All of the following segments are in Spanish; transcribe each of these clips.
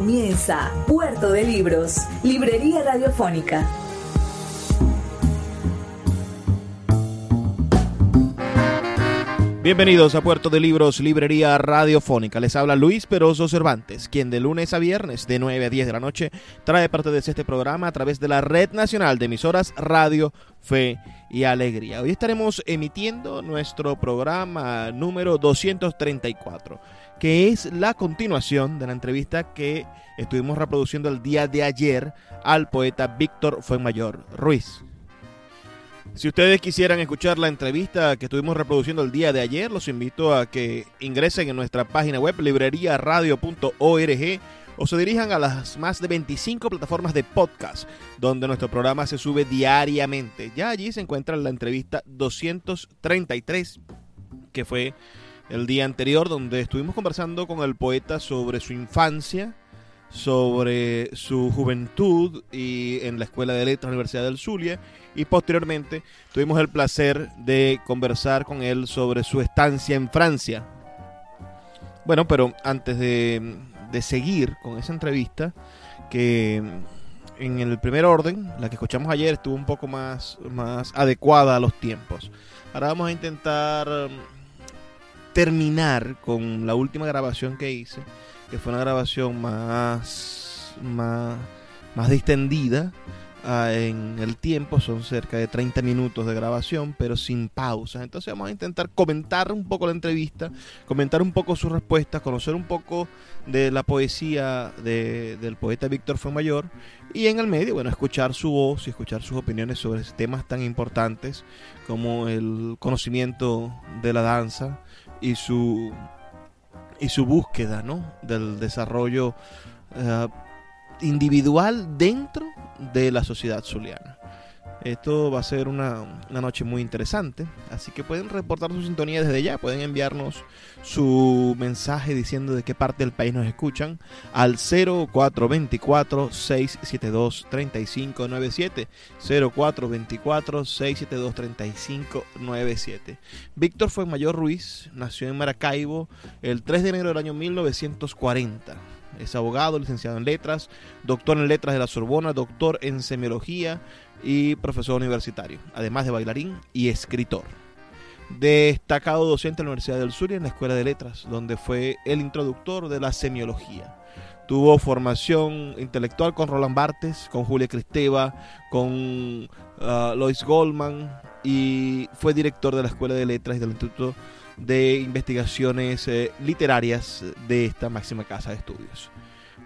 Comienza Puerto de Libros, Librería Radiofónica. Bienvenidos a Puerto de Libros, Librería Radiofónica. Les habla Luis Peroso Cervantes, quien de lunes a viernes de 9 a 10 de la noche trae parte de este programa a través de la Red Nacional de Emisoras Radio, Fe y Alegría. Hoy estaremos emitiendo nuestro programa número 234, que es la continuación de la entrevista que estuvimos reproduciendo el día de ayer al poeta Víctor Fuenmayor Ruiz. Si ustedes quisieran escuchar la entrevista que estuvimos reproduciendo el día de ayer, los invito a que ingresen en nuestra página web libreriaradio.org o se dirijan a las más de 25 plataformas de podcast donde nuestro programa se sube diariamente. Ya allí se encuentra la entrevista 233 que fue el día anterior donde estuvimos conversando con el poeta sobre su infancia, sobre su juventud y en la Escuela de Letras Universidad del Zulia y posteriormente tuvimos el placer de conversar con él sobre su estancia en Francia. Bueno, pero antes de, de seguir con esa entrevista, que en el primer orden, la que escuchamos ayer estuvo un poco más, más adecuada a los tiempos. Ahora vamos a intentar terminar con la última grabación que hice, que fue una grabación más, más, más distendida, Ah, en el tiempo, son cerca de 30 minutos de grabación, pero sin pausas. Entonces vamos a intentar comentar un poco la entrevista, comentar un poco sus respuestas, conocer un poco de la poesía del poeta Víctor Fuenmayor y en el medio, bueno, escuchar su voz y escuchar sus opiniones sobre temas tan importantes como el conocimiento de la danza y su, y su búsqueda ¿no? del desarrollo. Uh, individual dentro de la sociedad zuliana. Esto va a ser una, noche muy interesante, así que pueden reportar su sintonía desde ya, pueden enviarnos su mensaje diciendo de qué parte del país nos escuchan al 0424-672-3597. 0424-672-3597. Víctor fue Mayor Ruiz, nació en Maracaibo el 3 de enero del año 1940 es abogado, licenciado en letras, doctor en letras de la Sorbona, doctor en semiología y profesor universitario, además de bailarín y escritor. Destacado docente en la Universidad del Sur y en la Escuela de Letras, donde fue el introductor de la semiología. Tuvo formación intelectual con Roland Barthes, con Julia Cristeva, con uh, Lois Goldman y fue director de la Escuela de Letras y del Instituto de investigaciones eh, literarias de esta máxima casa de estudios.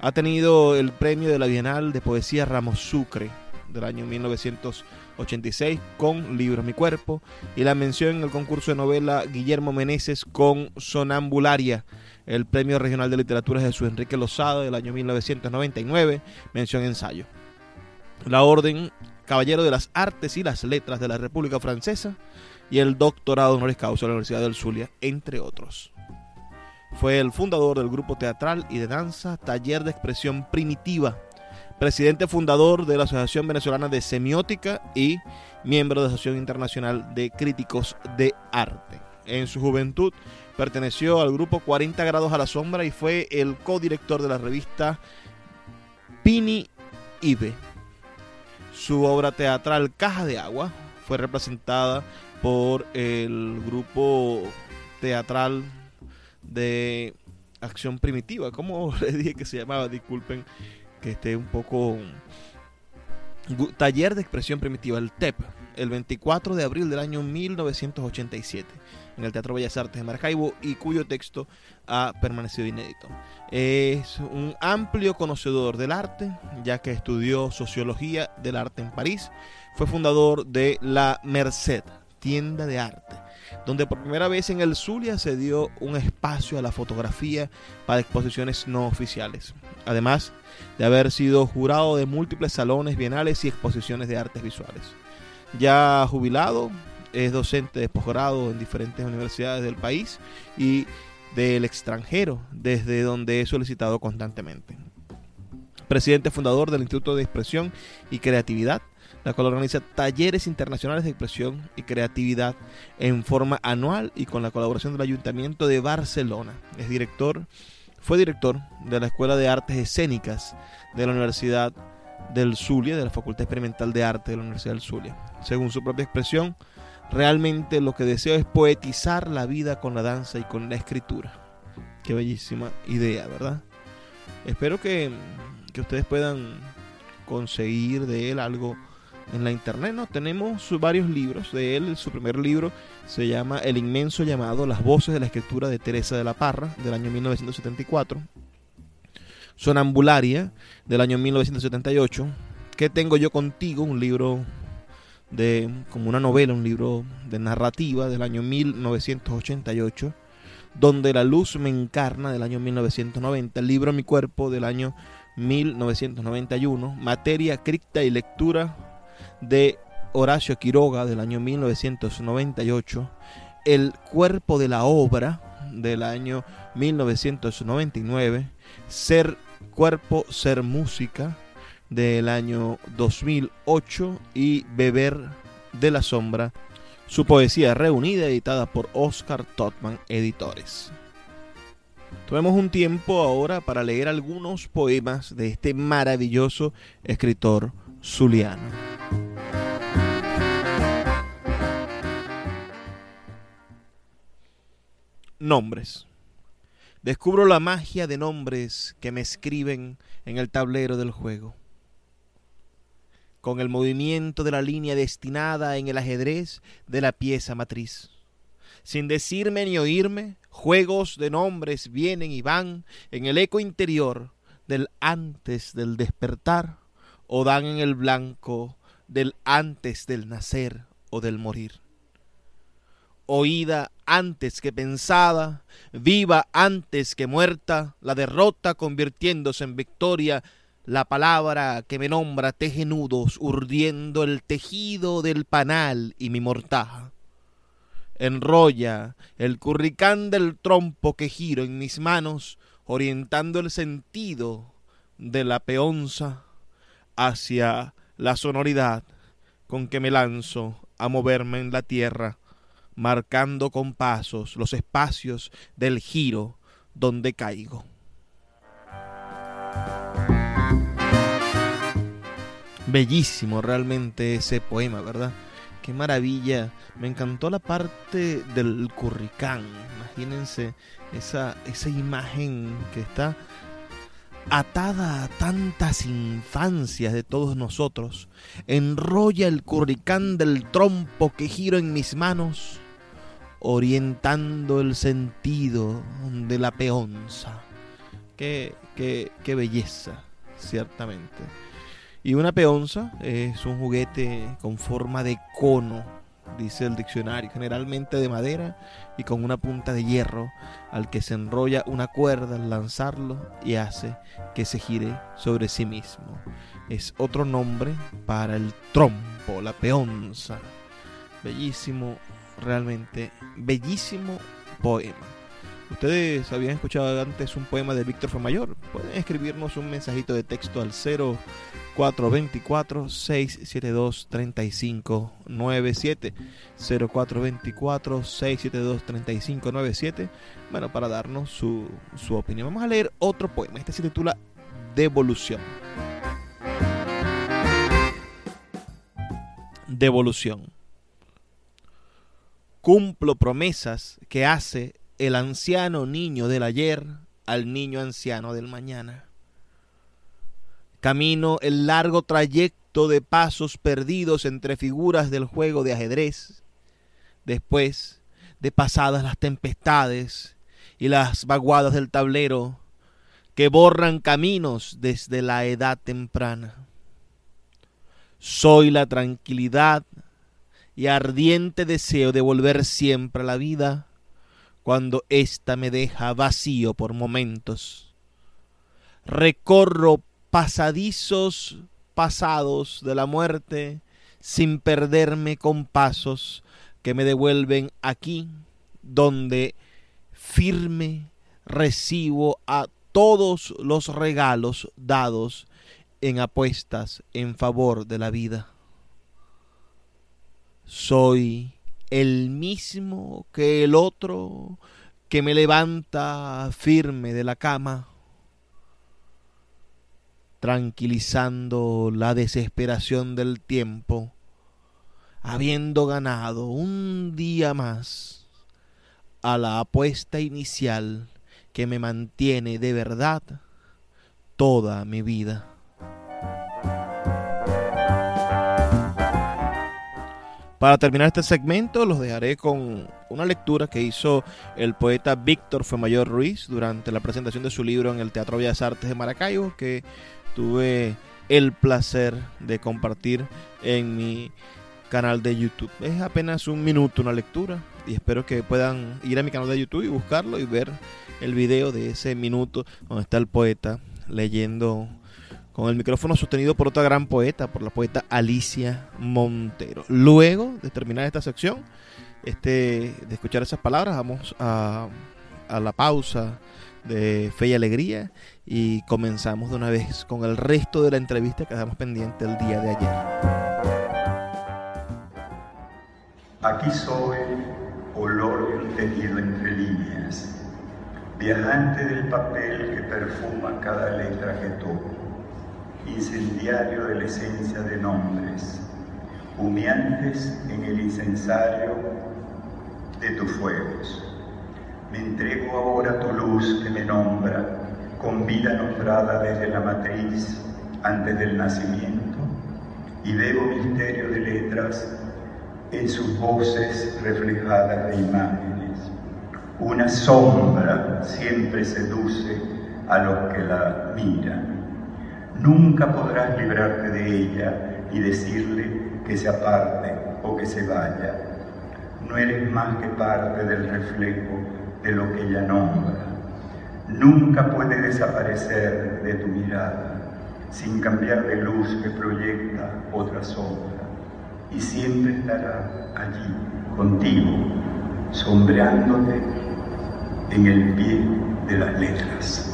Ha tenido el premio de la Bienal de Poesía Ramos Sucre del año 1986 con Libro Mi Cuerpo y la mención en el concurso de novela Guillermo Meneses con Sonambularia, el premio regional de literatura Jesús Enrique Lozada del año 1999, mención ensayo. La Orden Caballero de las Artes y las Letras de la República Francesa y el doctorado honoris causa de la Universidad del Zulia, entre otros. Fue el fundador del grupo teatral y de danza Taller de Expresión Primitiva, presidente fundador de la Asociación Venezolana de Semiótica y miembro de la Asociación Internacional de Críticos de Arte. En su juventud perteneció al grupo 40 grados a la sombra y fue el codirector de la revista Pini Ibe. Su obra teatral Caja de Agua fue representada por el grupo teatral de acción primitiva. ¿Cómo le dije que se llamaba? Disculpen que esté un poco... Taller de Expresión Primitiva, el TEP, el 24 de abril del año 1987, en el Teatro Bellas Artes de Maracaibo, y cuyo texto ha permanecido inédito. Es un amplio conocedor del arte, ya que estudió Sociología del Arte en París, fue fundador de La Merced, tienda de arte, donde por primera vez en el Zulia se dio un espacio a la fotografía para exposiciones no oficiales, además de haber sido jurado de múltiples salones bienales y exposiciones de artes visuales. Ya jubilado, es docente de posgrado en diferentes universidades del país y del extranjero, desde donde he solicitado constantemente. Presidente fundador del Instituto de Expresión y Creatividad, la cual organiza talleres internacionales de expresión y creatividad en forma anual y con la colaboración del Ayuntamiento de Barcelona. Es director, fue director de la Escuela de Artes Escénicas de la Universidad del Zulia, de la Facultad Experimental de Arte de la Universidad del Zulia. Según su propia expresión, realmente lo que deseo es poetizar la vida con la danza y con la escritura. Qué bellísima idea, ¿verdad? Espero que, que ustedes puedan conseguir de él algo en la internet, ¿no? Tenemos varios libros de él. Su primer libro se llama El inmenso llamado Las voces de la escritura de Teresa de la Parra, del año 1974. Sonambularia, del año 1978. ¿Qué tengo yo contigo? Un libro de como una novela, un libro de narrativa del año 1988. Donde la luz me encarna del año 1990. El libro Mi cuerpo del año 1991. Materia, cripta y lectura de Horacio Quiroga del año 1998, El cuerpo de la obra del año 1999, Ser cuerpo, ser música del año 2008 y Beber de la sombra, su poesía reunida editada por Oscar Totman Editores. Tomemos un tiempo ahora para leer algunos poemas de este maravilloso escritor zuliano. Nombres. Descubro la magia de nombres que me escriben en el tablero del juego. Con el movimiento de la línea destinada en el ajedrez de la pieza matriz. Sin decirme ni oírme, juegos de nombres vienen y van en el eco interior del antes del despertar o dan en el blanco del antes del nacer o del morir oída antes que pensada, viva antes que muerta, la derrota convirtiéndose en victoria, la palabra que me nombra teje nudos, urdiendo el tejido del panal y mi mortaja. Enrolla el curricán del trompo que giro en mis manos, orientando el sentido de la peonza hacia la sonoridad con que me lanzo a moverme en la tierra marcando con pasos los espacios del giro donde caigo. Bellísimo realmente ese poema, ¿verdad? Qué maravilla. Me encantó la parte del curricán. Imagínense esa, esa imagen que está atada a tantas infancias de todos nosotros. Enrolla el curricán del trompo que giro en mis manos orientando el sentido de la peonza. Qué, qué, qué belleza, ciertamente. Y una peonza es un juguete con forma de cono, dice el diccionario, generalmente de madera y con una punta de hierro al que se enrolla una cuerda al lanzarlo y hace que se gire sobre sí mismo. Es otro nombre para el trompo, la peonza. Bellísimo realmente bellísimo poema. Ustedes habían escuchado antes un poema de Víctor Famayor. Pueden escribirnos un mensajito de texto al 0424 672 3597 0424 672 3597 Bueno, para darnos su, su opinión. Vamos a leer otro poema. Este se titula Devolución. Devolución cumplo promesas que hace el anciano niño del ayer al niño anciano del mañana. Camino el largo trayecto de pasos perdidos entre figuras del juego de ajedrez, después de pasadas las tempestades y las vaguadas del tablero que borran caminos desde la edad temprana. Soy la tranquilidad y ardiente deseo de volver siempre a la vida cuando ésta me deja vacío por momentos. Recorro pasadizos pasados de la muerte sin perderme con pasos que me devuelven aquí donde firme recibo a todos los regalos dados en apuestas en favor de la vida. Soy el mismo que el otro que me levanta firme de la cama, tranquilizando la desesperación del tiempo, habiendo ganado un día más a la apuesta inicial que me mantiene de verdad toda mi vida. Para terminar este segmento los dejaré con una lectura que hizo el poeta Víctor Femayor Ruiz durante la presentación de su libro en el Teatro Bellas Artes de Maracaibo que tuve el placer de compartir en mi canal de YouTube. Es apenas un minuto una lectura y espero que puedan ir a mi canal de YouTube y buscarlo y ver el video de ese minuto donde está el poeta leyendo con el micrófono sostenido por otra gran poeta, por la poeta Alicia Montero. Luego de terminar esta sección, este, de escuchar esas palabras, vamos a, a la pausa de Fe y Alegría y comenzamos de una vez con el resto de la entrevista que dejamos pendiente el día de ayer. Aquí soy, olor tejido entre líneas viajante del papel que perfuma cada letra que toco, incendiario de la esencia de nombres, humeantes en el incensario de tus fuegos. Me entrego ahora a tu luz que me nombra, con vida nombrada desde la matriz, antes del nacimiento, y bebo misterio de letras en sus voces reflejadas de imágenes una sombra siempre seduce a los que la miran. Nunca podrás librarte de ella y decirle que se aparte o que se vaya. No eres más que parte del reflejo de lo que ella nombra. Nunca puede desaparecer de tu mirada sin cambiar de luz que proyecta otra sombra y siempre estará allí contigo, sombreándote en el pie de las letras.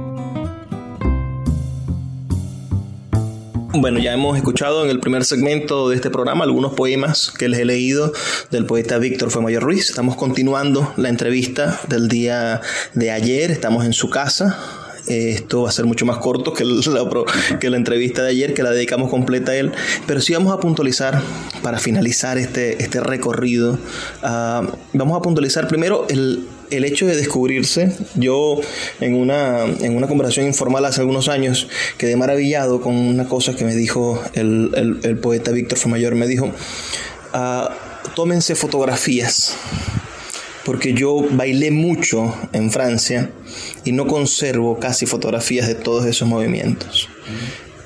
Bueno, ya hemos escuchado en el primer segmento de este programa algunos poemas que les he leído del poeta Víctor Femayor Ruiz. Estamos continuando la entrevista del día de ayer. Estamos en su casa, esto va a ser mucho más corto que la, que la entrevista de ayer, que la dedicamos completa a él. Pero sí vamos a puntualizar, para finalizar este, este recorrido, ah, vamos a puntualizar primero el, el hecho de descubrirse, yo en una, en una conversación informal hace algunos años quedé maravillado con una cosa que me dijo el, el, poeta Víctor Famayor, me dijo, ah, tómense fotografías porque yo bailé mucho en Francia y no conservo casi fotografías de todos esos movimientos.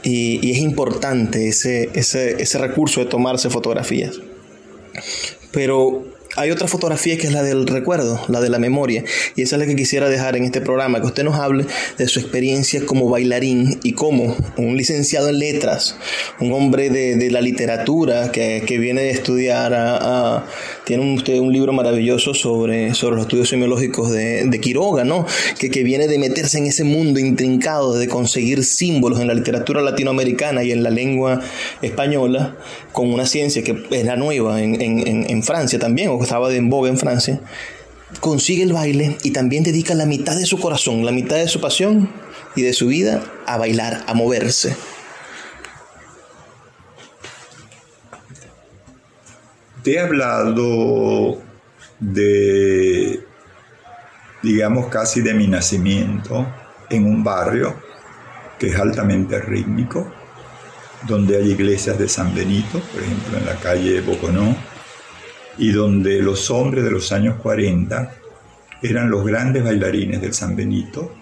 Y, es importante ese, ese, ese recurso de tomarse fotografías. Pero hay otra fotografía que es la del recuerdo, la de la memoria, y esa es la que quisiera dejar en este programa, que usted nos hable de su experiencia como bailarín y como un licenciado en letras, un hombre de, la literatura que, viene de estudiar, a, tiene usted un libro maravilloso sobre, sobre los estudios semiológicos de, Quiroga, ¿no? Que, que viene de meterse en ese mundo intrincado de conseguir símbolos en la literatura latinoamericana y en la lengua española, con una ciencia que era nueva en, en, en Francia también, o estaba de en boga en Francia, consigue el baile y también dedica la mitad de su corazón, la mitad de su pasión y de su vida a bailar, a moverse. Te he hablado de, digamos, casi de mi nacimiento en un barrio que es altamente rítmico, donde hay iglesias de San Benito, por ejemplo, en la calle Boconó, y donde los hombres de los años 40 eran los grandes bailarines del San Benito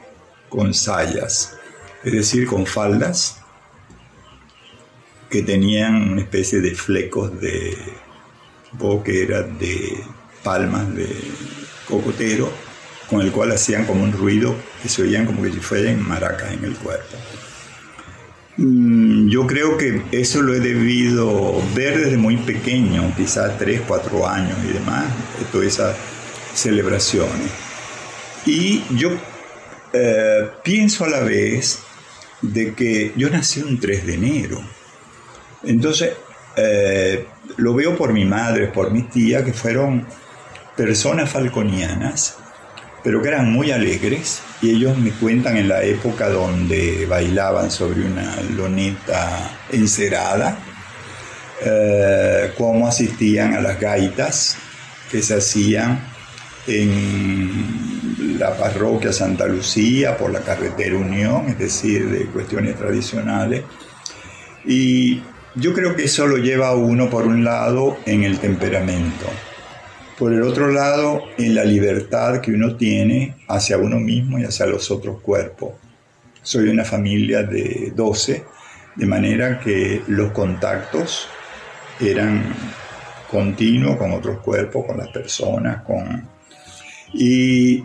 con sayas, es decir, con faldas que tenían una especie de flecos de, que era de palmas de cocotero, con el cual hacían como un ruido que se oían como que si fueran maracas en el cuerpo. Mm, yo creo que eso lo he debido ver desde muy pequeño, quizás 3, 4 años y demás, todas esas celebraciones. Y yo eh, pienso a la vez de que yo nací un 3 de enero. Entonces, eh, lo veo por mi madre, por mi tía, que fueron personas falconianas, pero que eran muy alegres, y ellos me cuentan en la época donde bailaban sobre una loneta encerada, eh, cómo asistían a las gaitas que se hacían en la parroquia Santa Lucía por la carretera Unión, es decir, de cuestiones tradicionales. Y yo creo que eso lo lleva a uno, por un lado, en el temperamento, por el otro lado, en la libertad que uno tiene hacia uno mismo y hacia los otros cuerpos. Soy una familia de 12, de manera que los contactos eran continuos con otros cuerpos, con las personas, con y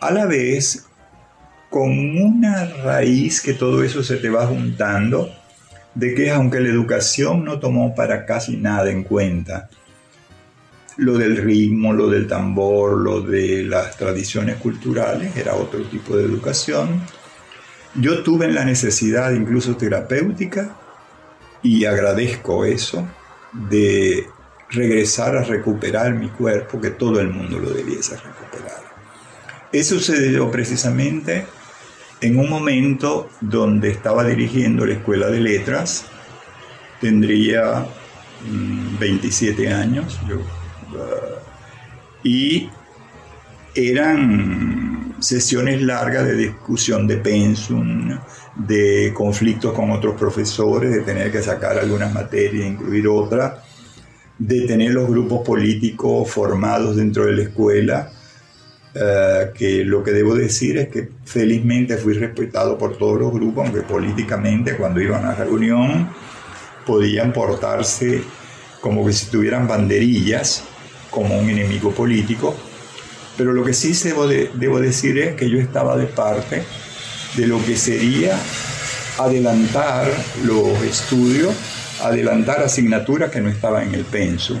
a la vez, con una raíz que todo eso se te va juntando, de que aunque la educación no tomó para casi nada en cuenta, lo del ritmo, lo del tambor, lo de las tradiciones culturales, era otro tipo de educación. Yo tuve la necesidad incluso terapéutica y agradezco eso de regresar a recuperar mi cuerpo, que todo el mundo lo debiese recuperar. Eso sucedió precisamente en un momento donde estaba dirigiendo la escuela de letras, tendría 27 mm, años, uh, y eran sesiones largas de discusión de pensum, de conflictos con otros profesores, de tener que sacar algunas materias incluir otras, de tener los grupos políticos formados dentro de la escuela, eh, que lo que debo decir es que felizmente fui respetado por todos los grupos, aunque políticamente cuando iban a reunión podían portarse como que si tuvieran banderillas, como un enemigo político, pero lo que sí debo, decir es que yo estaba de parte de lo que sería adelantar los estudios adelantar asignaturas que no estaban en el penso.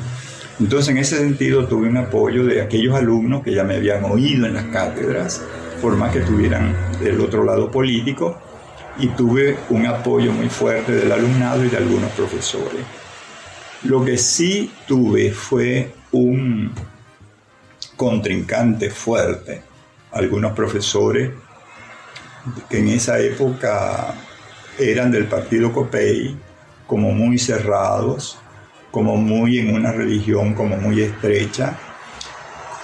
Entonces, en ese sentido, tuve un apoyo de aquellos alumnos que ya me habían oído en las cátedras, por más que estuvieran del otro lado político, y tuve un apoyo muy fuerte del alumnado y de algunos profesores. Lo que sí tuve fue un contrincante fuerte, algunos profesores que en esa época eran del partido COPEI, como muy cerrados, como muy en una religión como muy estrecha,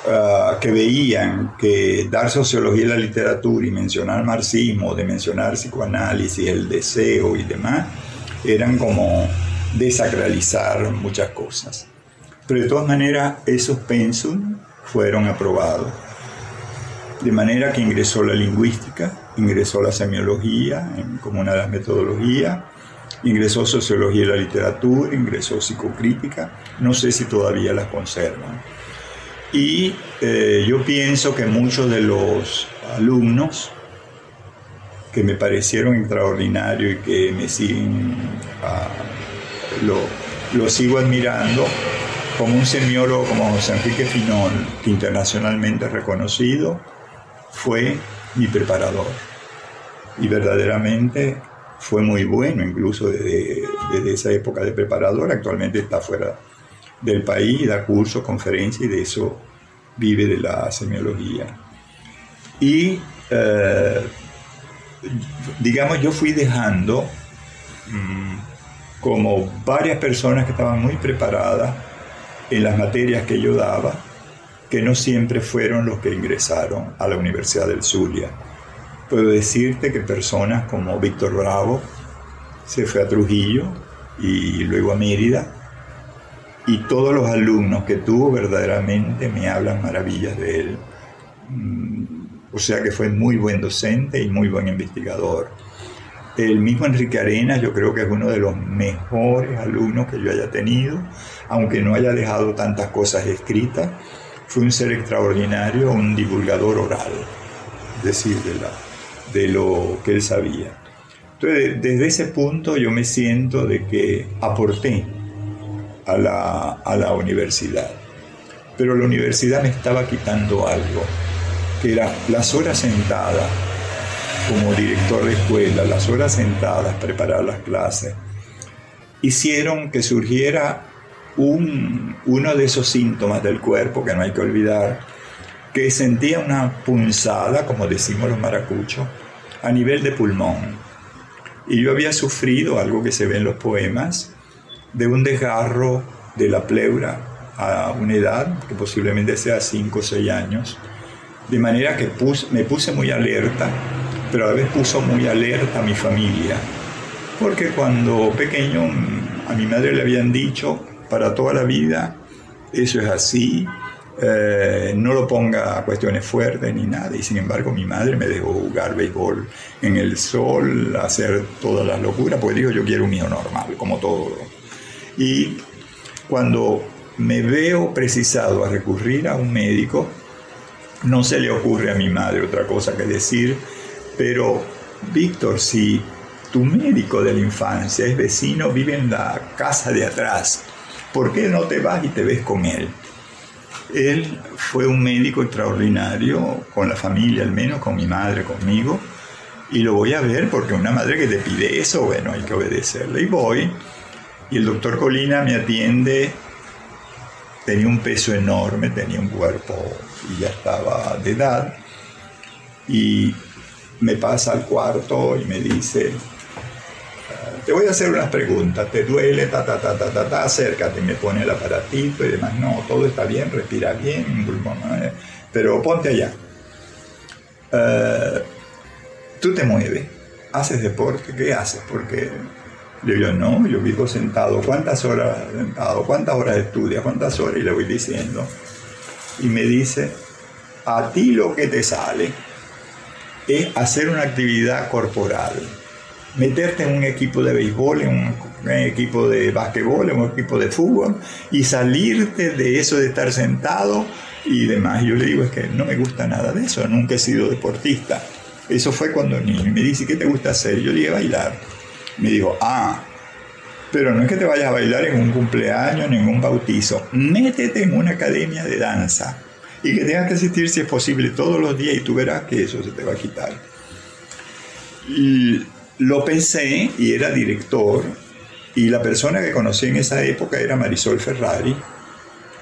ah, que veían que dar sociología a la literatura y mencionar marxismo, de mencionar psicoanálisis, el deseo y demás, eran como desacralizar muchas cosas. Pero de todas maneras, esos pensum fueron aprobados. De manera que ingresó la lingüística, ingresó la semiología como una de las metodologías, ingresó sociología y la literatura, ingresó psicocrítica, no sé si todavía las conservan. Y eh, yo pienso que muchos de los alumnos que me parecieron extraordinarios y que me siguen, ah, lo, lo, sigo admirando, como un semiólogo como José Enrique Finol, internacionalmente reconocido, fue mi preparador. Y verdaderamente fue muy bueno, incluso desde, esa época de preparador. Actualmente está fuera del país, da cursos, conferencias y de eso vive de la semiología. Y eh, digamos, yo fui dejando mm, como varias personas que estaban muy preparadas en las materias que yo daba, que no siempre fueron los que ingresaron a la Universidad del Zulia. Puedo decirte que personas como Víctor Bravo se fue a Trujillo y luego a Mérida, y todos los alumnos que tuvo verdaderamente me hablan maravillas de él. Mm, o sea que fue muy buen docente y muy buen investigador. El mismo Enrique Arenas yo creo que es uno de los mejores alumnos que yo haya tenido, aunque no haya dejado tantas cosas escritas. Fue un ser extraordinario, un divulgador oral, es decir, de, la, de lo que él sabía. Entonces, desde ese punto yo me siento de que aporté a la, a la universidad. Pero la universidad me estaba quitando algo, que era las horas sentadas como director de escuela, las horas sentadas, preparar las clases, hicieron que surgiera un, uno de esos síntomas del cuerpo que no hay que olvidar, que sentía una punzada, como decimos los maracuchos, a nivel de pulmón. Y yo había sufrido algo que se ve en los poemas, de un desgarro de la pleura a una edad que posiblemente sea 5 o 6 años, de manera que me puse muy alerta, pero a la vez puso muy alerta a mi familia, porque cuando pequeño a mi madre le habían dicho, para toda la vida, eso es así, eh, no lo ponga a cuestiones fuertes ni nada. Y sin embargo mi madre me dejó jugar béisbol en el sol, hacer todas las locuras, porque dijo yo quiero un hijo normal, como todo. Y cuando me veo precisado a recurrir a un médico, no se le ocurre a mi madre otra cosa que decir, pero Víctor, si tu médico de la infancia es vecino, vive en la casa de atrás, ¿por qué no te vas y te ves con él? Él fue un médico extraordinario, con la familia al menos, con mi madre, conmigo, y lo voy a ver porque una madre que te pide eso, bueno, hay que obedecerle. Y voy, y el doctor Colina me atiende, tenía un peso enorme, tenía un cuerpo y ya estaba de edad. Y me pasa al cuarto y me dice, te voy a hacer unas preguntas, ¿te duele? Ta, ta, ta, ta, ta, ta, acércate, me pone el aparatito y demás. No, todo está bien, respira bien, pero ponte allá. Eh, tú te mueves, haces deporte, ¿qué haces? Porque le digo, no, yo vivo sentado. ¿Cuántas horas sentado? ¿Cuántas horas estudias? ¿Cuántas horas? Y le voy diciendo. Y me dice, a ti lo que te sale es hacer una actividad corporal. Meterte en un equipo de béisbol, en un, equipo de básquetbol, en un equipo de fútbol y salirte de eso de estar sentado y demás. yo le digo, es que no me gusta nada de eso, nunca he sido deportista. Eso fue cuando niño. Y me dice, ¿qué te gusta hacer? Yo le dije, bailar me dijo, ah, pero no es que te vayas a bailar en un cumpleaños ni en un bautizo, métete en una academia de danza y que tengas que asistir si es posible todos los días y tú verás que eso se te va a quitar. Y lo pensé y era director y la persona que conocí en esa época era Marisol Ferrari,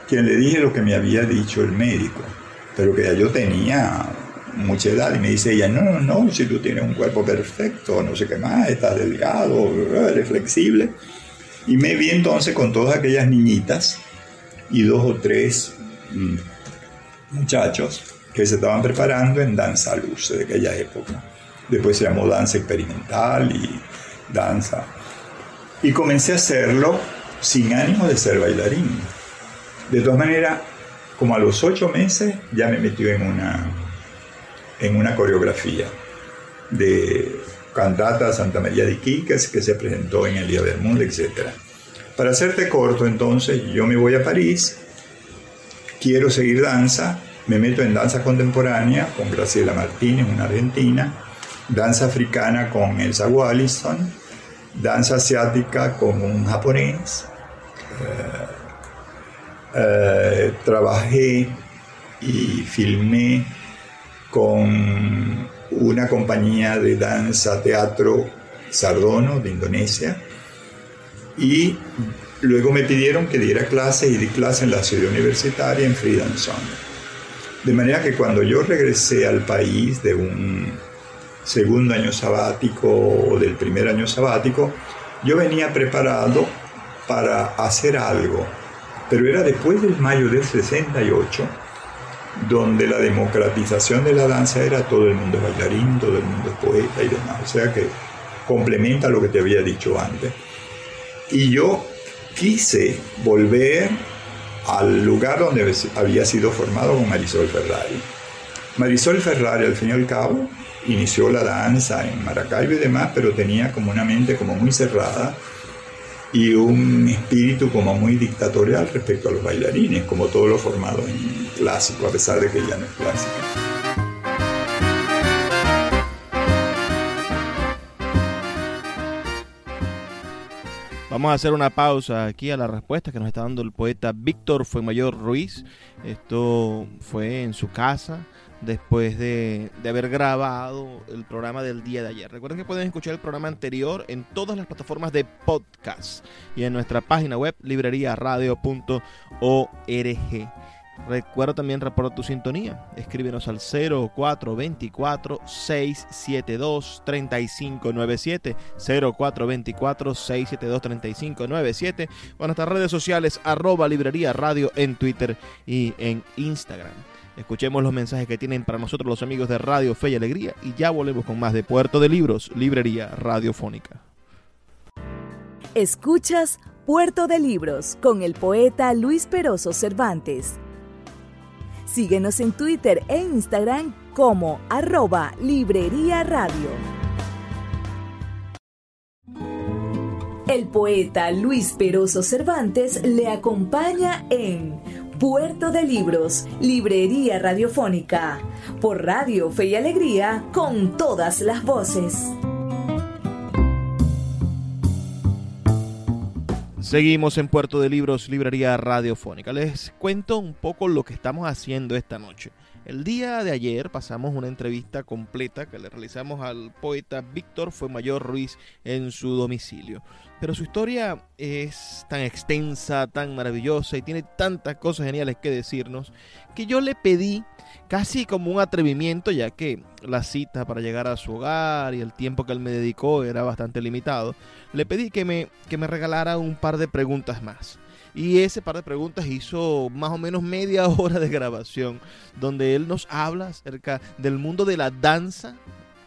quien le dije lo que me había dicho el médico, pero que ya yo tenía mucha edad y me dice ella, no, no, no, si tú tienes un cuerpo perfecto, no sé qué más, estás delgado, eres flexible. Y me vi entonces con todas aquellas niñitas y dos o tres mm, muchachos que se estaban preparando en danza luz de aquella época. Después se llamó danza experimental y danza. Y comencé a hacerlo sin ánimo de ser bailarín. De todas maneras, como a los ocho meses ya me metió en una en una coreografía de cantata Santa María de Iquiques que se presentó en el Día del Mundo, etc. Para hacerte corto, entonces, yo me voy a París, quiero seguir danza, me meto en danza contemporánea con Graciela Martínez, una argentina, danza africana con Elsa Wallison, danza asiática con un japonés. Eh, eh, trabajé y filmé con una compañía de danza teatro Sardono de Indonesia y luego me pidieron que diera clase y di clase en la ciudad universitaria en Freedom De manera que cuando yo regresé al país de un segundo año sabático o del primer año sabático, yo venía preparado para hacer algo Pero era después del mayo del 68, donde la democratización de la danza era todo el mundo bailarín, todo el mundo poeta y demás. O sea que complementa lo que te había dicho antes. Y yo quise volver al lugar donde había sido formado con Marisol Ferrari. Marisol Ferrari, al fin y al cabo, inició la danza en Maracaibo y demás, pero tenía como una mente como muy cerrada y un espíritu como muy dictatorial respecto a los bailarines, como todo lo formado en clásico, a pesar de que ya no es clásico. Vamos a hacer una pausa aquí a la respuesta que nos está dando el poeta Víctor Fuemayor Ruiz. Esto fue en su casa después de, haber grabado el programa del día de ayer. Recuerden que pueden escuchar el programa anterior en todas las plataformas de podcast y en nuestra página web libreriaradio.org. Recuerda también reportar tu sintonía. Escríbenos al 0424-672-3597. 0424-672-3597. O nuestras redes sociales, arroba librería radio en Twitter y en Instagram. Escuchemos los mensajes que tienen para nosotros los amigos de Radio Fe y Alegría y ya volvemos con más de Puerto de Libros, Librería Radiofónica. Escuchas Puerto de Libros con el poeta Luis Peroso Cervantes. Síguenos en Twitter e Instagram como arroba Librería Radio. El poeta Luis Peroso Cervantes le acompaña en Puerto de Libros, Librería Radiofónica, por Radio Fe y Alegría, con todas las voces. Seguimos en Puerto de Libros, Librería Radiofónica. Les cuento un poco lo que estamos haciendo esta noche. El día de ayer pasamos una entrevista completa que le realizamos al poeta Víctor Fuemayor Ruiz en su domicilio. Pero su historia es tan extensa, tan maravillosa y tiene tantas cosas geniales que decirnos que yo le pedí casi como un atrevimiento, ya que la cita para llegar a su hogar y el tiempo que él me dedicó era bastante limitado, le pedí que me, que me regalara un par de preguntas más. Y ese par de preguntas hizo más o menos media hora de grabación, donde él nos habla acerca del mundo de la danza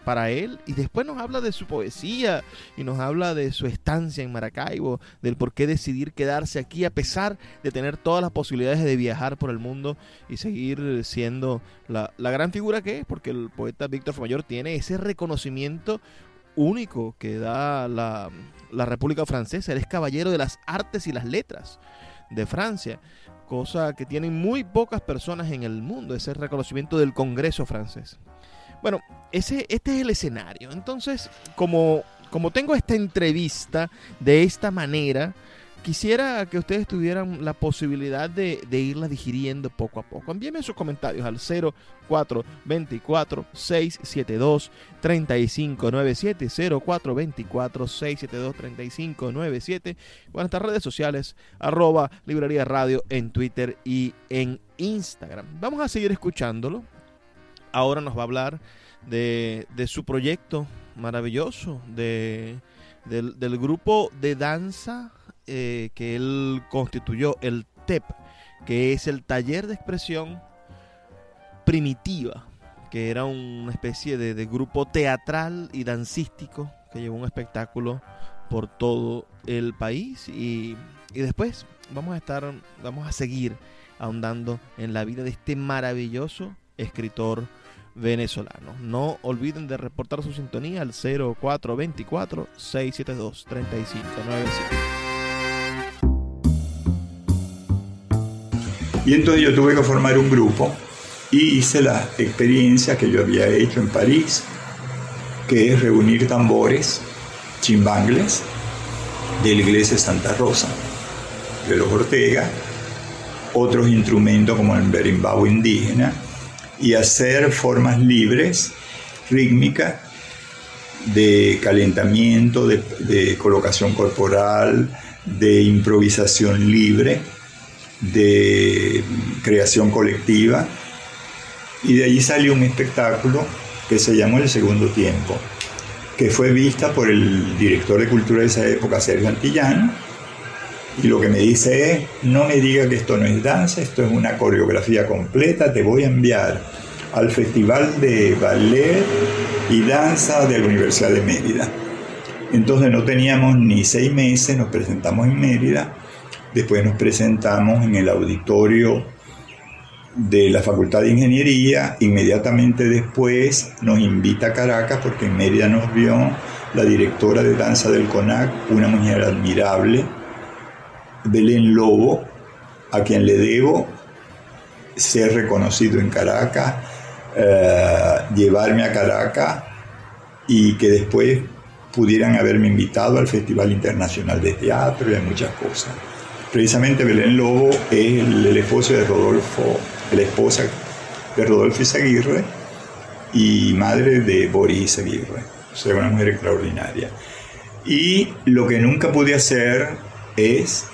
para él y después nos habla de su poesía y nos habla de su estancia en Maracaibo, del por qué decidir quedarse aquí a pesar de tener todas las posibilidades de viajar por el mundo y seguir siendo la, gran figura que es, porque el poeta Víctor Mayor tiene ese reconocimiento único que da la, la República Francesa, él es caballero de las artes y las letras de Francia, cosa que tienen muy pocas personas en el mundo, ese reconocimiento del Congreso francés. Bueno, ese, este es el escenario. Entonces, como, como tengo esta entrevista de esta manera, quisiera que ustedes tuvieran la posibilidad de, irla digiriendo poco a poco. Envíenme sus comentarios al 0424 672 3597 0424 672 3597 o en nuestras redes sociales arroba librería radio en Twitter y en Instagram. Vamos a seguir escuchándolo ahora nos va a hablar de, su proyecto maravilloso, de, del, grupo de danza eh, que él constituyó, el TEP, que es el taller de expresión primitiva, que era una especie de, grupo teatral y dancístico que llevó un espectáculo por todo el país y, y después vamos a estar, vamos a seguir ahondando en la vida de este maravilloso escritor venezolanos. No olviden de reportar su sintonía al 0424-672-3597. Y entonces yo tuve que formar un grupo y hice la experiencia que yo había hecho en París, que es reunir tambores, chimbangles, de la iglesia Santa Rosa, de los Ortega, otros instrumentos como el berimbau indígena, y hacer formas libres, rítmicas, de calentamiento, de, colocación corporal, de improvisación libre, de creación colectiva. Y de allí salió un espectáculo que se llamó El Segundo Tiempo, que fue vista por el director de cultura de esa época, Sergio Antillano, Y lo que me dice es, no me diga que esto no es danza, esto es una coreografía completa, te voy a enviar al Festival de Ballet y Danza de la Universidad de Mérida. Entonces no teníamos ni seis meses, nos presentamos en Mérida, después nos presentamos en el auditorio de la Facultad de Ingeniería, inmediatamente después nos invita a Caracas porque en Mérida nos vio la directora de danza del CONAC, una mujer admirable, Belén Lobo, a quien le debo ser reconocido en Caracas, eh, llevarme a Caracas y que después pudieran haberme invitado al Festival Internacional de Teatro y a muchas cosas. Precisamente Belén Lobo es el, esposo de Rodolfo, la esposa de Rodolfo Izaguirre y madre de Boris Aguirre. O sea, una mujer extraordinaria. Y lo que nunca pude hacer es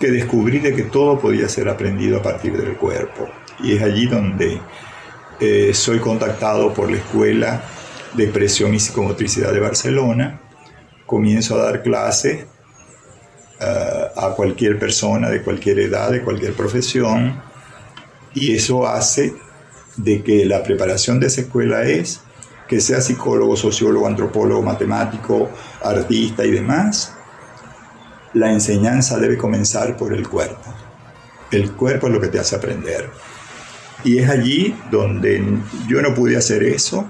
que descubrí de que todo podía ser aprendido a partir del cuerpo. Y es allí donde eh, soy contactado por la Escuela de Expresión y Psicomotricidad de Barcelona. Comienzo a dar clases eh, a cualquier persona de cualquier edad, de cualquier profesión. Y eso hace de que la preparación de esa escuela es que sea psicólogo, sociólogo, antropólogo, matemático, artista y demás, la enseñanza debe comenzar por el cuerpo. El cuerpo es lo que te hace aprender. Y es allí donde yo no pude hacer eso.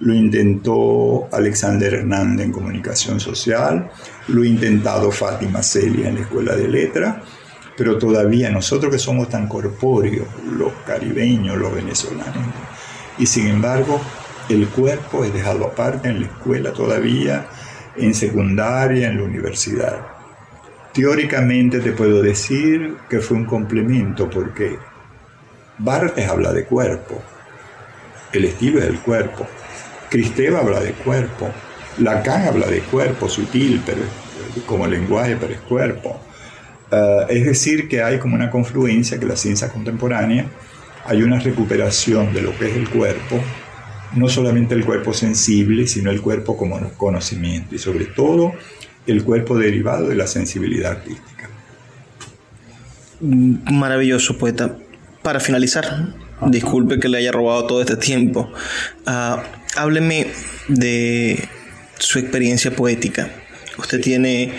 Lo intentó Alexander Hernández en comunicación social, lo ha intentado Fátima Celia en la escuela de letra, pero todavía nosotros que somos tan corpóreos, los caribeños, los venezolanos, y sin embargo el cuerpo es dejado aparte en la escuela todavía, en secundaria, en la universidad. Teóricamente te puedo decir que fue un complemento porque Bartes habla de cuerpo, el estilo es el cuerpo, Cristeva habla de cuerpo, Lacan habla de cuerpo sutil, pero como lenguaje, pero es cuerpo. Eh, es decir, que hay como una confluencia que la ciencia contemporánea hay una recuperación de lo que es el cuerpo, no solamente el cuerpo sensible, sino el cuerpo como conocimiento y sobre todo el cuerpo derivado de la sensibilidad artística. Maravilloso, poeta. Para finalizar, disculpe que le haya robado todo este tiempo, uh, hábleme de su experiencia poética. Usted tiene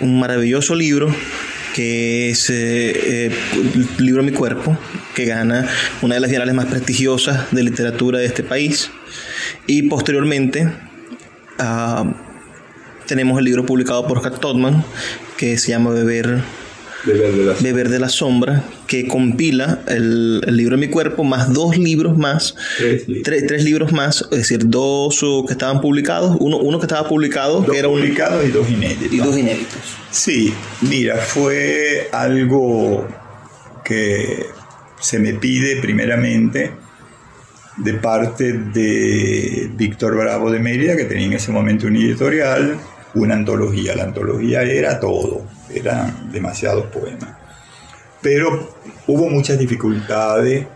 un maravilloso libro que es eh, eh, el libro Mi Cuerpo, que gana una de las bienales más prestigiosas de literatura de este país. Y posteriormente, uh, tenemos el libro publicado por Oscar Todman, que se llama Beber, Beber, de, la Sombra, que compila el, libro de mi cuerpo, más dos libros más, tres libros, más, es decir, dos que estaban publicados, uno, uno que estaba publicado, dos que era publicados y dos inéditos. Y dos inéditos. Sí, mira, fue algo que se me pide primeramente de parte de Víctor Bravo de Mérida, que tenía en ese momento un editorial, una antología. La antología era todo, eran demasiados poemas. Pero hubo muchas dificultades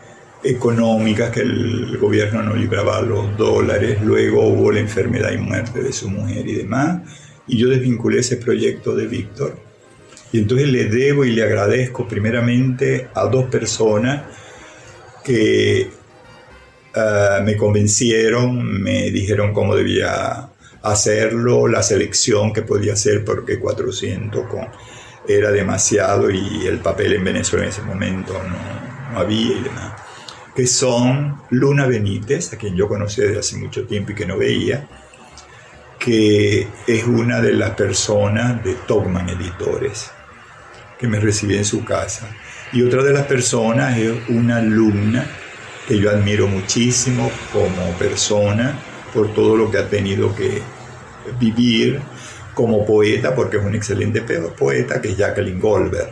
económicas que el gobierno no libraba los dólares, luego hubo la enfermedad y muerte de su mujer y demás, y yo desvinculé ese proyecto de Víctor. Y entonces le debo y le agradezco primeramente a dos personas que eh, me convencieron, me dijeron cómo debía hacerlo, la selección que podía hacer porque 400 con, era demasiado y el papel en Venezuela en ese momento no, había y demás. Que son Luna Benítez, a quien yo conocí desde hace mucho tiempo y que no veía, que es una de las personas de Togman Editores, que me recibió en su casa. Y otra de las personas es una alumna que yo admiro muchísimo como persona, por todo lo que ha tenido que vivir como poeta, porque es un excelente poeta, que es Jacqueline Goldberg.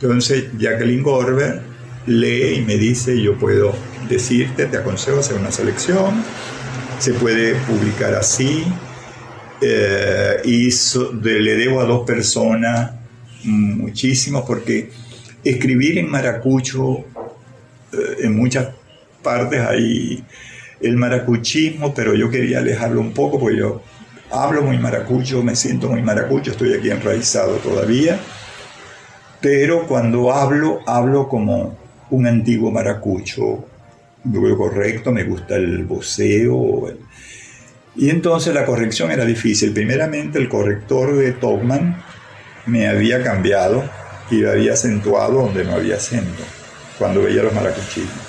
Entonces, Jacqueline Goldberg lee y me dice, yo puedo decirte, te aconsejo hacer una selección, se puede publicar así, eh, y le debo a dos personas muchísimo, porque escribir en maracucho, eh, en muchas partes hay el maracuchismo, pero yo quería alejarlo un poco porque yo hablo muy maracucho, me siento muy maracucho, estoy aquí enraizado todavía. pero cuando hablo, hablo como un antiguo maracucho, lo correcto, me gusta el voceo. Y entonces la corrección era difícil. Primeramente el corrector de Topman me había cambiado y había acentuado donde no había acento, cuando veía los maracuchinos.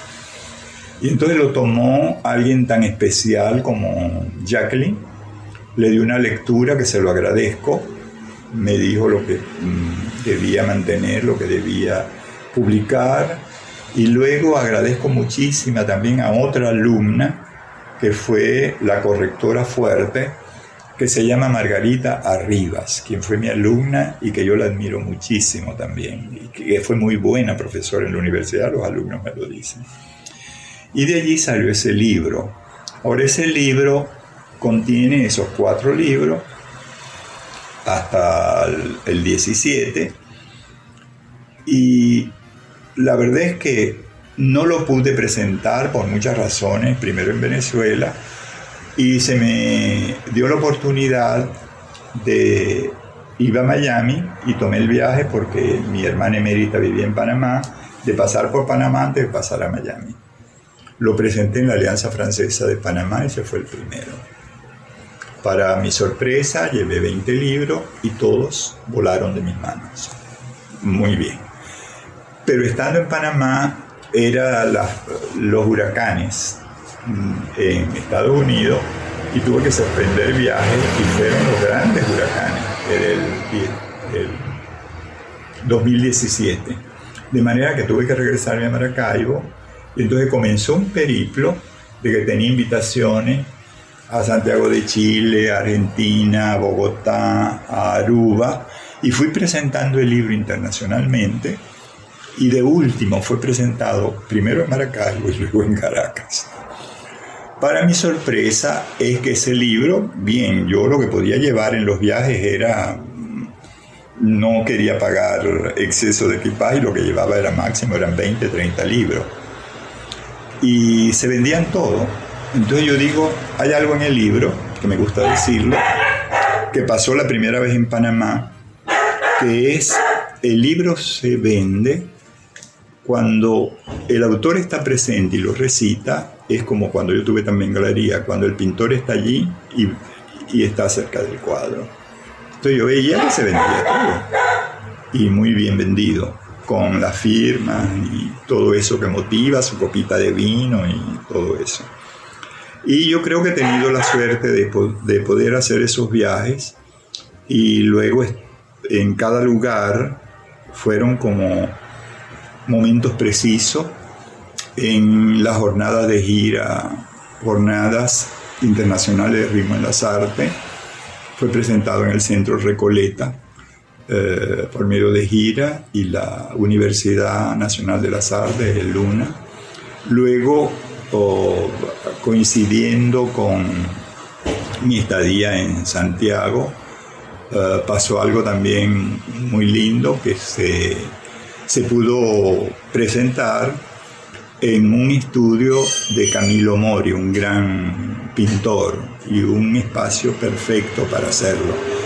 Y entonces lo tomó alguien tan especial como Jacqueline, le dio una lectura que se lo agradezco, me dijo lo que mm, debía mantener, lo que debía publicar, y luego agradezco muchísimo también a otra alumna, que fue la correctora fuerte, que se llama Margarita Arribas, quien fue mi alumna y que yo la admiro muchísimo también, y que fue muy buena profesora en la universidad, los alumnos me lo dicen. Y de allí salió ese libro. Ahora ese libro contiene esos cuatro libros hasta el, 17 y la verdad es que no lo pude presentar por muchas razones, primero en Venezuela, y se me dio la oportunidad de ir a Miami y tomé el viaje porque mi hermana emérita vivía en Panamá, de pasar por Panamá antes de pasar a Miami. Lo presenté en la Alianza Francesa de Panamá, ese fue el primero. Para mi sorpresa, llevé 20 libros y todos volaron de mis manos. Muy bien. Pero estando en Panamá, eran los huracanes mm, en Estados Unidos y tuve que suspender viajes y fueron los grandes huracanes del 2017. De manera que tuve que regresarme a Maracaibo y entonces comenzó un periplo de que tenía invitaciones a Santiago de Chile, Argentina, Bogotá, Aruba, y fui presentando el libro internacionalmente, y de último fue presentado primero en Maracaibo y luego en Caracas. Para mi sorpresa es que ese libro, bien, yo lo que podía llevar en los viajes era, no quería pagar exceso de equipaje, lo que llevaba era máximo, eran 20, 30 libros y se vendían todo. Entonces yo digo, hay algo en el libro, que me gusta decirlo, que pasó la primera vez en Panamá, que es, el libro se vende cuando el autor está presente y lo recita, es como cuando yo tuve también galería, cuando el pintor está allí y, y está cerca del cuadro. Entonces yo veía que se vendía todo y muy bien vendido con la firma y todo eso que motiva, su copita de vino y todo eso. Y yo creo que he tenido la suerte de, de poder hacer esos viajes y luego en cada lugar fueron como momentos precisos en las jornadas de gira, jornadas internacionales de ritmo en las artes. Fue presentado en el Centro Recoleta eh, por medio de gira y la Universidad Nacional de las Artes, el LUNA. Luego, coincidiendo con mi estadía en Santiago, eh, pasó algo también muy lindo que se, se pudo presentar en un estudio de Camilo Mori, un gran pintor, y un espacio perfecto para hacerlo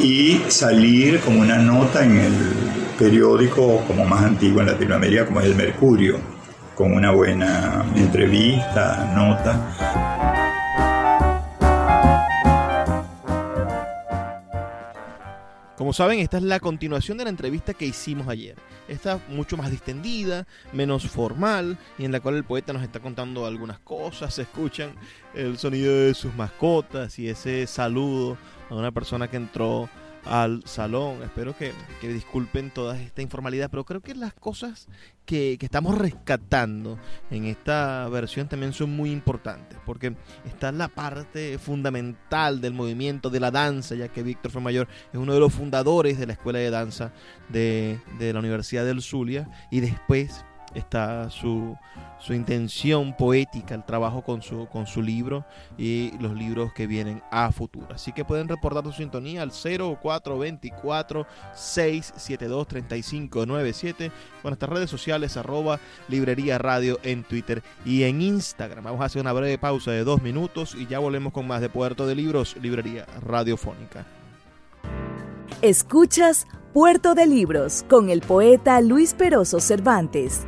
y salir como una nota en el periódico como más antiguo en Latinoamérica, como es el Mercurio, con una buena entrevista, nota. Como saben, esta es la continuación de la entrevista que hicimos ayer. Esta mucho más distendida, menos formal, y en la cual el poeta nos está contando algunas cosas, se escuchan el sonido de sus mascotas y ese saludo a una persona que entró al salón. Espero que, disculpen toda esta informalidad, pero creo que las cosas que, que, estamos rescatando en esta versión también son muy importantes, porque está la parte fundamental del movimiento de la danza, ya que Víctor fue mayor es uno de los fundadores de la Escuela de Danza de, de la Universidad del Zulia, y después está su, su intención poética, el trabajo con su, con su libro y los libros que vienen a futuro. Así que pueden reportar su sintonía al 0424-672-3597 con nuestras redes sociales arroba librería radio en Twitter y en Instagram. Vamos a hacer una breve pausa de dos minutos y ya volvemos con más de Puerto de Libros, Librería Radiofónica. Escuchas Puerto de Libros con el poeta Luis Peroso Cervantes.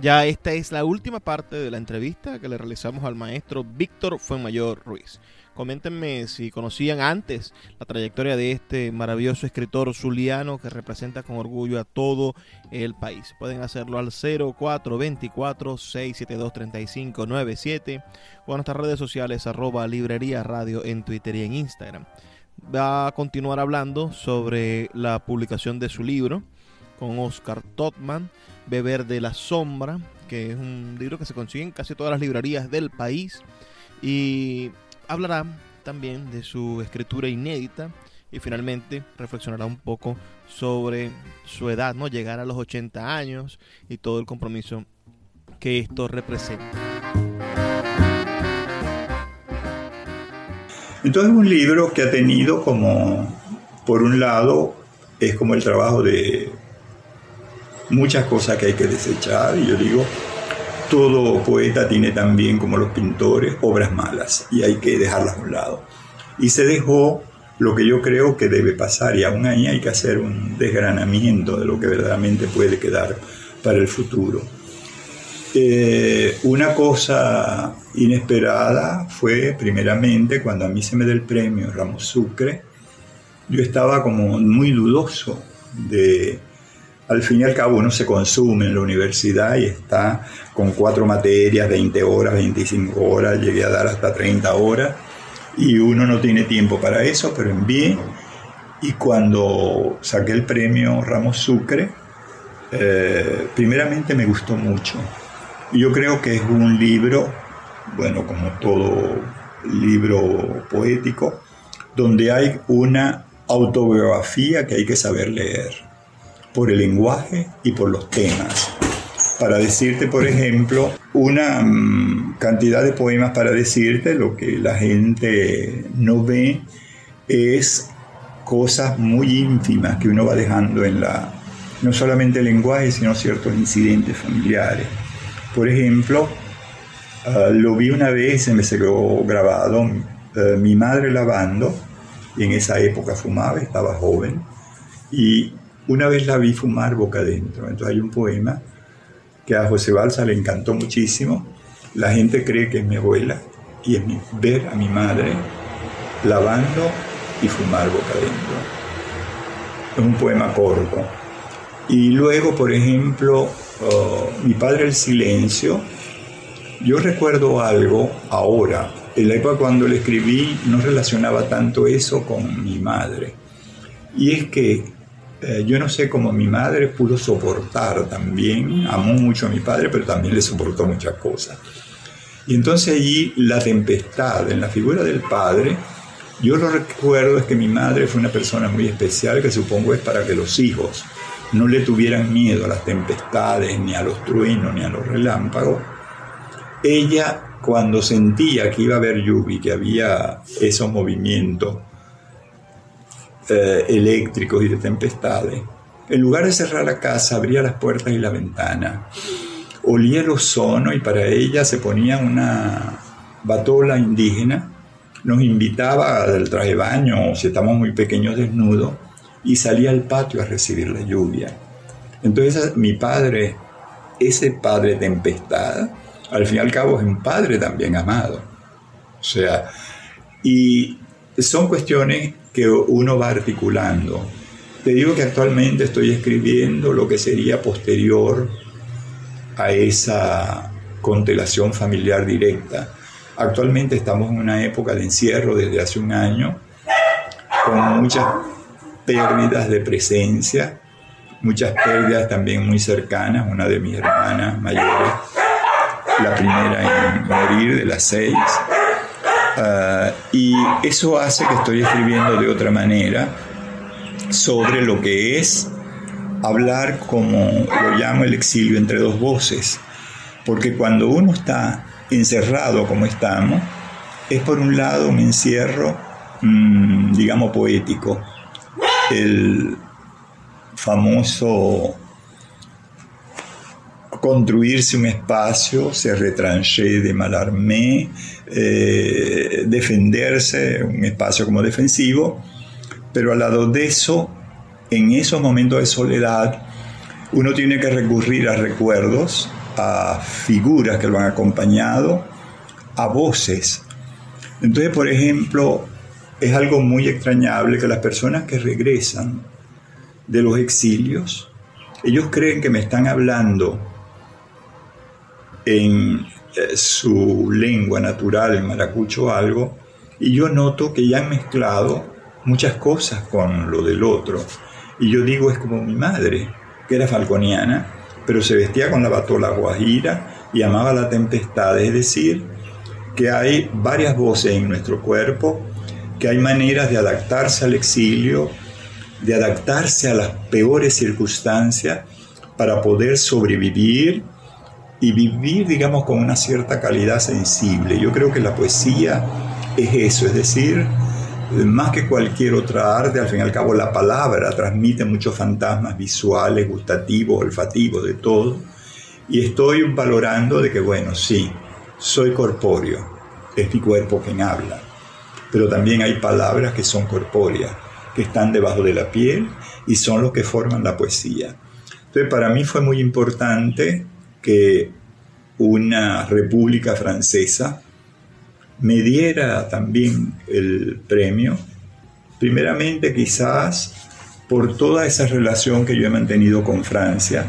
Ya esta es la última parte de la entrevista que le realizamos al maestro Víctor Fuenmayor Ruiz. Coméntenme si conocían antes la trayectoria de este maravilloso escritor zuliano que representa con orgullo a todo el país. Pueden hacerlo al 0424-672-3597 o a nuestras redes sociales arroba librería radio en Twitter y en Instagram. Va a continuar hablando sobre la publicación de su libro con Oscar Totman Beber de la Sombra, que es un libro que se consigue en casi todas las librerías del país. Y hablará también de su escritura inédita y finalmente reflexionará un poco sobre su edad, ¿no? Llegar a los 80 años y todo el compromiso que esto representa. Entonces un libro que ha tenido como, por un lado, es como el trabajo de muchas cosas que hay que desechar y yo digo, todo poeta tiene también, como los pintores, obras malas y hay que dejarlas a un lado. Y se dejó lo que yo creo que debe pasar y aún ahí hay que hacer un desgranamiento de lo que verdaderamente puede quedar para el futuro. Eh, una cosa inesperada fue primeramente cuando a mí se me dio el premio Ramos Sucre, yo estaba como muy dudoso de al fin y al cabo uno se consume en la universidad y está con cuatro materias, 20 horas, 25 horas, llegué a dar hasta 30 horas y uno no tiene tiempo para eso, pero envié y cuando saqué el premio Ramos Sucre, eh, primeramente me gustó mucho. Yo creo que es un libro, bueno, como todo libro poético, donde hay una autobiografía que hay que saber leer por el lenguaje y por los temas. Para decirte, por ejemplo, una mm, cantidad de poemas para decirte lo que la gente no ve es cosas muy ínfimas que uno va dejando en la, no solamente el lenguaje, sino ciertos incidentes familiares. Por ejemplo, ah, lo vi una vez, se me quedó grabado, eh, mi madre lavando, y en esa época fumaba, estaba joven, y una vez la vi fumar boca adentro. Entonces hay un poema que a José Balsa le encantó muchísimo. La gente cree que es mi abuela y es ver a mi madre lavando y fumar boca adentro. Es un poema corto. Y luego, por ejemplo, oh, mi padre el silencio. Yo recuerdo algo ahora. En la época cuando le escribí no relacionaba tanto eso con mi madre. Y es que eh, yo no sé cómo mi madre pudo soportar también, amó mucho a mi padre, pero también le soportó muchas cosas. Y entonces allí la tempestad en la figura del padre, yo lo recuerdo es que mi madre fue una persona muy especial que supongo es para que los hijos no le tuvieran miedo a las tempestades, ni a los truenos, ni a los relámpagos. Ella, cuando sentía que iba a haber lluvia, que había esos movimientos eh, eléctricos y de tempestades, en lugar de cerrar la casa, abría las puertas y la ventana. Olía el ozono y para ella se ponía una batola indígena, nos invitaba al traje de baño, si estamos muy pequeños desnudos, y salía al patio a recibir la lluvia. Entonces mi padre, ese padre tempestad, al fin y al cabo es un padre también amado. O sea, y son cuestiones que uno va articulando. Te digo que actualmente estoy escribiendo lo que sería posterior a esa constelación familiar directa. Actualmente estamos en una época de encierro desde hace un año, con muchas pérdidas de presencia, muchas pérdidas también muy cercanas. Una de mis hermanas mayores, la primera en morir de las seis, Ah, y eso hace que estoy escribiendo de otra manera sobre lo que es hablar como lo llamo el exilio entre dos voces. Porque cuando uno está encerrado como estamos, es por un lado un encierro, mm, digamos, poético. El famoso construirse un espacio, se retranché de Malarmé, eh, defenderse, un espacio como defensivo, pero al lado de eso, en esos momentos de soledad, uno tiene que recurrir a recuerdos, a figuras que lo han acompañado, a voces. Entonces, por ejemplo, es algo muy extrañable que las personas que regresan de los exilios, ellos creen que me están hablando en eh, su lengua natural, en maracucho algo, y yo noto que ya han mezclado muchas cosas con lo del otro. Y yo digo, es como mi madre, que era falconiana, pero se vestía con la batola guajira y amaba la tempestad, es decir, que hay varias voces en nuestro cuerpo, que hay maneras de adaptarse al exilio, de adaptarse a las peores circunstancias para poder sobrevivir y vivir, digamos, con una cierta calidad sensible. Yo creo que la poesía es eso, es decir, más que cualquier otra arte, al fin y al cabo la palabra transmite muchos fantasmas visuales, gustativos, olfativos, de todo. Y estoy valorando de que, bueno, sí, soy corpóreo, es mi cuerpo quien habla, pero también hay palabras que son corpóreas, que están debajo de la piel y son los que forman la poesía. Entonces, para mí fue muy importante que una república francesa me diera también el premio, primeramente quizás por toda esa relación que yo he mantenido con Francia,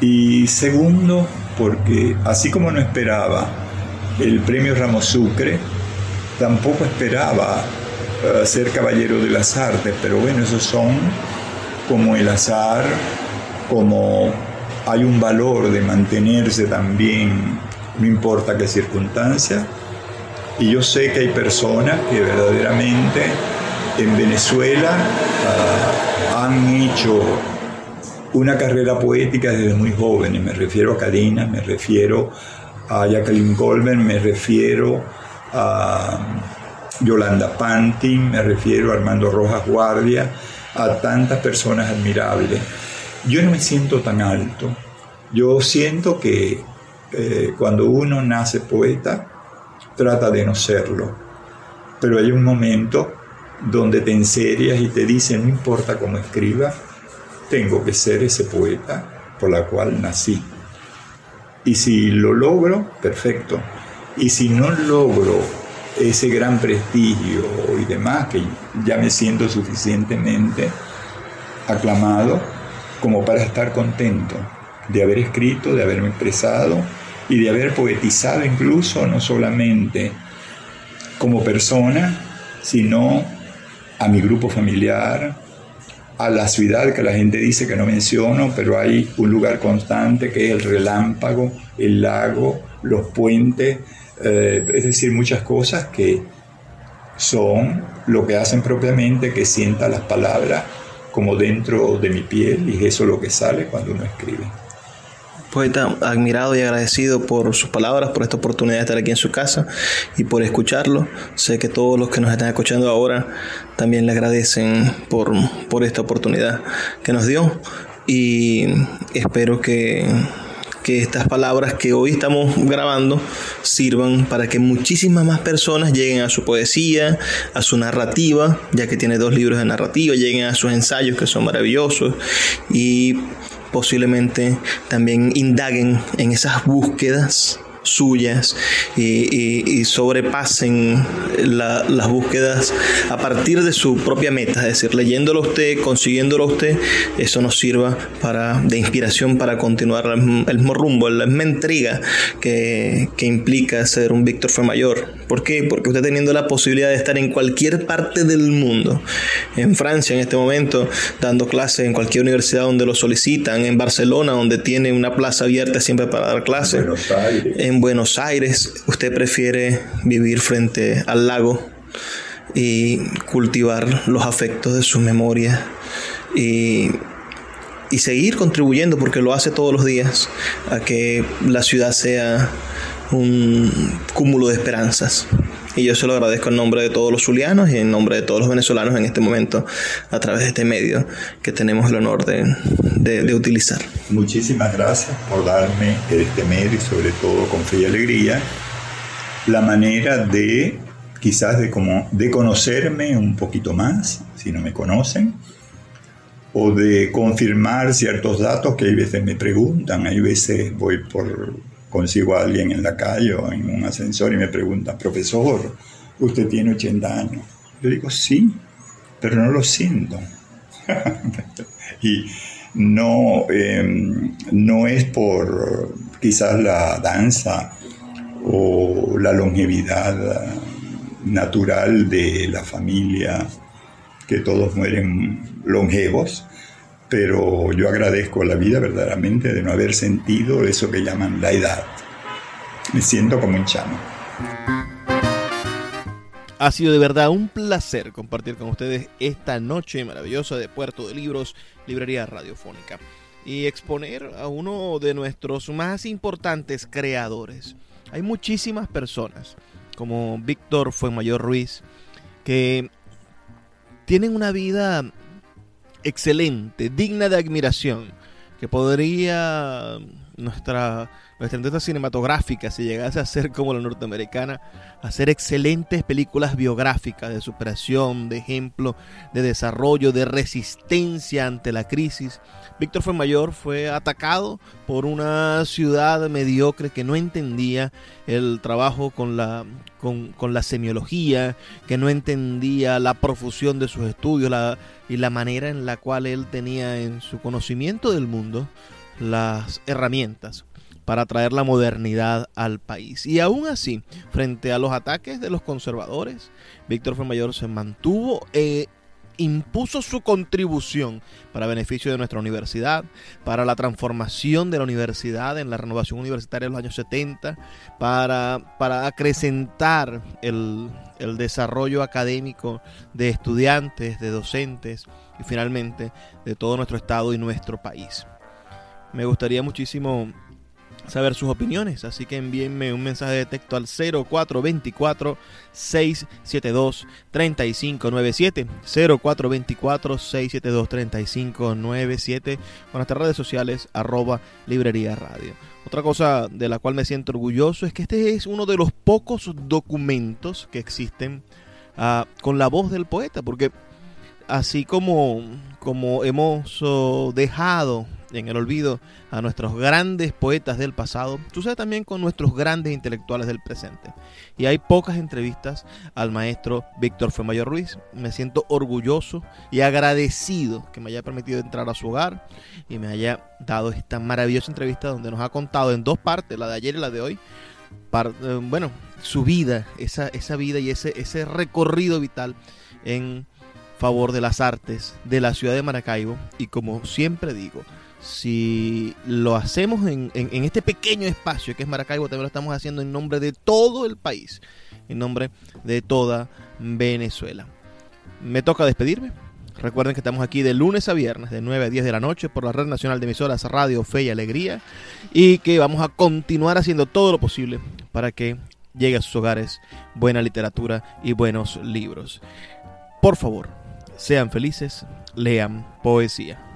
y segundo porque así como no esperaba el premio Ramos Sucre, tampoco esperaba eh, ser caballero de las artes, pero bueno, esos son como el azar, como hay un valor de mantenerse también, no importa qué circunstancia. Y yo sé que hay personas que verdaderamente en Venezuela ah, han hecho una carrera poética desde muy jóvenes. Me refiero a Karina, me refiero a Jacqueline Colbert, me refiero a Yolanda Pantin, me refiero a Armando Rojas Guardia, a tantas personas admirables yo no me siento tan alto. Yo siento que eh, cuando uno nace poeta, trata de no serlo. Pero hay un momento donde te enserias y te dicen, no importa cómo escriba, tengo que ser ese poeta por la cual nací. Y si lo logro, perfecto. Y si no logro ese gran prestigio y demás, que ya me siento suficientemente aclamado, como para estar contento de haber escrito, de haberme expresado y de haber poetizado incluso, no solamente como persona, sino a mi grupo familiar, a la ciudad que la gente dice que no menciono, pero hay un lugar constante que es el relámpago, el lago, los puentes, eh, es decir, muchas cosas que son lo que hacen propiamente que sienta las palabras como dentro de mi piel y eso es lo que sale cuando uno escribe. Poeta, admirado y agradecido por sus palabras, por esta oportunidad de estar aquí en su casa y por escucharlo. Sé que todos los que nos están escuchando ahora también le agradecen por, por esta oportunidad que nos dio y espero que que estas palabras que hoy estamos grabando sirvan para que muchísimas más personas lleguen a su poesía, a su narrativa, ya que tiene dos libros de narrativa, lleguen a sus ensayos que son maravillosos y posiblemente también indaguen en esas búsquedas suyas y, sobrepasen las búsquedas a partir de su propia meta, es decir, leyéndolo usted, consiguiéndolo usted, eso nos sirva para, de inspiración para continuar el, mismo rumbo, la misma intriga que, que implica ser un Víctor fue mayor. ¿Por qué? Porque usted teniendo la posibilidad de estar en cualquier parte del mundo, en Francia en este momento, dando clases en cualquier universidad donde lo solicitan, en Barcelona donde tiene una plaza abierta siempre para dar clases, en Buenos Aires, usted prefiere vivir frente al lago y cultivar los afectos de su memoria y y seguir contribuyendo, porque lo hace todos los días, a que la ciudad sea un cúmulo de esperanzas. Y yo se lo agradezco en nombre de todos los zulianos y en nombre de todos los venezolanos en este momento a través de este medio que tenemos el honor de, de, utilizar. Muchísimas gracias por darme este medio y sobre todo con fe y alegría la manera de quizás de, como, de conocerme un poquito más, si no me conocen, o de confirmar ciertos datos que hay veces me preguntan, hay veces voy por consigo a alguien en la calle o en un ascensor y me pregunta, profesor, usted tiene 80 años. Yo digo, sí, pero no lo siento. y no, em, no es por quizás la danza o la longevidad natural de la familia, que todos mueren longevos, pero yo agradezco la vida verdaderamente de no haber sentido eso que llaman la edad. Me siento como un chamo. Ha sido de verdad un placer compartir con ustedes esta noche maravillosa de Puerto de Libros, Librería Radiofónica, y exponer a uno de nuestros más importantes creadores. Hay muchísimas personas, como Víctor Fuenmayor Ruiz, que tienen una vida excelente, digna de admiración, que podría nuestra, nuestra industria cinematográfica, si llegase a ser como la norteamericana, hacer excelentes películas biográficas de superación, de ejemplo, de desarrollo, de resistencia ante la crisis. Víctor mayor fue atacado por una ciudad mediocre que no entendía el trabajo con la, con, la semiología, que no entendía la profusión de sus estudios y la manera en la cual él tenía en su conocimiento del mundo las herramientas para traer la modernidad al país. Y aún así, frente a los ataques de los conservadores, Víctor mayor se mantuvo eh, impuso su contribución para beneficio de nuestra universidad, para la transformación de la universidad en la renovación universitaria de los años 70, para, para acrecentar el, el desarrollo académico de estudiantes, de docentes y finalmente de todo nuestro estado y nuestro país. Me gustaría muchísimo saber sus opiniones, así que envíenme un mensaje de texto al 0424 672 3597 0424 672 3597 con nuestras redes sociales arroba librería radio. Otra cosa de la cual me siento orgulloso es que este es uno de los pocos documentos que existen uh, con la voz del poeta, porque así como, como hemos oh, dejado en el olvido a nuestros grandes poetas del pasado, sucede también con nuestros grandes intelectuales del presente. Y hay pocas entrevistas al maestro Víctor Femayor Ruiz. Me siento orgulloso y agradecido que me haya permitido entrar a su hogar y me haya dado esta maravillosa entrevista donde nos ha contado en dos partes, la de ayer y la de hoy, eh, bueno, su vida, esa, esa vida y ese, ese recorrido vital en favor de las artes de la ciudad de Maracaibo y como siempre digo, si lo hacemos en, este pequeño espacio que es Maracaibo, también lo estamos haciendo en nombre de todo el país, en nombre de toda Venezuela. Me toca despedirme. Recuerden que estamos aquí de lunes a viernes, de 9 a 10 de la noche, por la Red Nacional de Emisoras Radio Fe y Alegría, y que vamos a continuar haciendo todo lo posible para que llegue a sus hogares buena literatura y buenos libros. Por favor, sean felices, lean poesía.